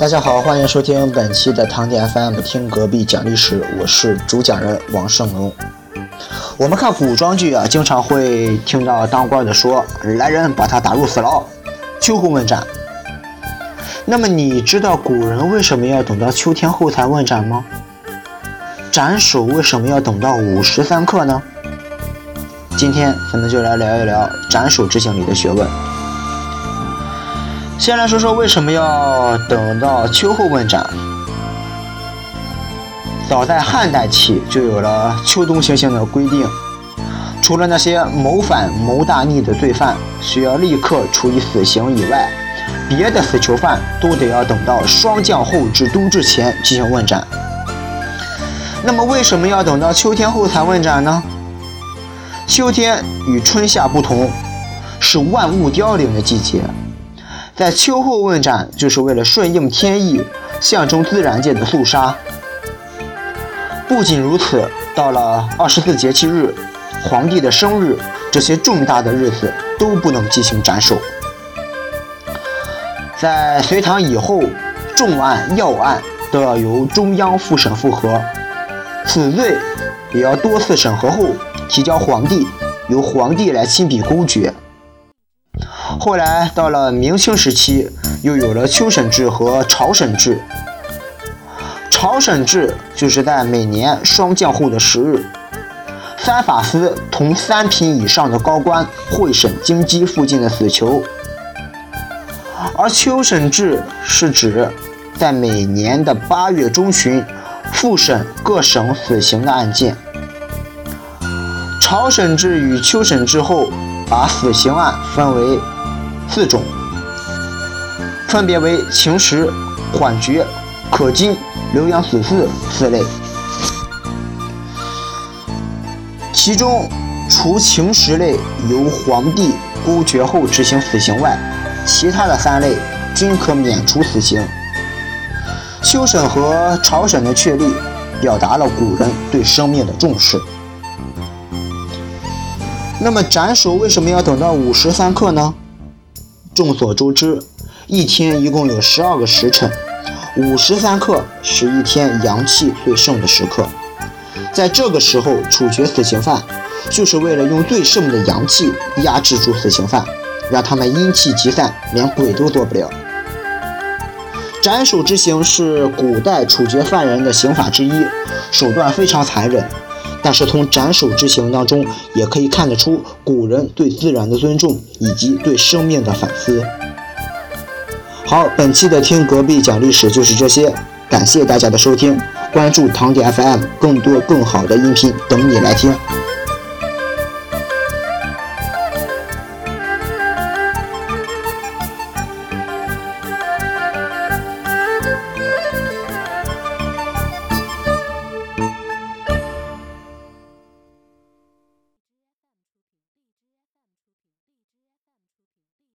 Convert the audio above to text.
大家好，欢迎收听本期的堂弟 FM，听隔壁讲历史，我是主讲人王胜龙。我们看古装剧啊，经常会听到当官的说：“来人，把他打入死牢，秋后问斩。”那么你知道古人为什么要等到秋天后才问斩吗？斩首为什么要等到午时三刻呢？今天咱们就来聊一聊斩首之刑里的学问。先来说说为什么要等到秋后问斩。早在汉代起就有了秋冬行刑的规定，除了那些谋反谋大逆的罪犯需要立刻处以死刑以外，别的死囚犯都得要等到霜降后至冬至前进行问斩。那么为什么要等到秋天后才问斩呢？秋天与春夏不同，是万物凋零的季节。在秋后问斩，就是为了顺应天意，象征自然界的肃杀。不仅如此，到了二十四节气日、皇帝的生日这些重大的日子，都不能进行斩首。在隋唐以后，重案要案都要由中央复审复核，此罪也要多次审核后提交皇帝，由皇帝来亲笔公决。后来到了明清时期，又有了秋审制和朝审制。朝审制就是在每年霜降后的十日，三法司同三品以上的高官会审京畿附近的死囚；而秋审制是指在每年的八月中旬复审各省死刑的案件。朝审制与秋审制后，把死刑案分为。四种，分别为情实、缓决、可经、留养死事四类。其中，除情实类由皇帝公决后执行死刑外，其他的三类均可免除死刑。秋审和朝审的确立，表达了古人对生命的重视。那么斩首为什么要等到午时三刻呢？众所周知，一天一共有十二个时辰，午时三刻是一天阳气最盛的时刻。在这个时候处决死刑犯，就是为了用最盛的阳气压制住死刑犯，让他们阴气集散，连鬼都做不了。斩首之刑是古代处决犯人的刑法之一，手段非常残忍。但是从斩首之刑当中，也可以看得出古人对自然的尊重以及对生命的反思。好，本期的听隔壁讲历史就是这些，感谢大家的收听，关注堂弟 FM，更多更好的音频等你来听。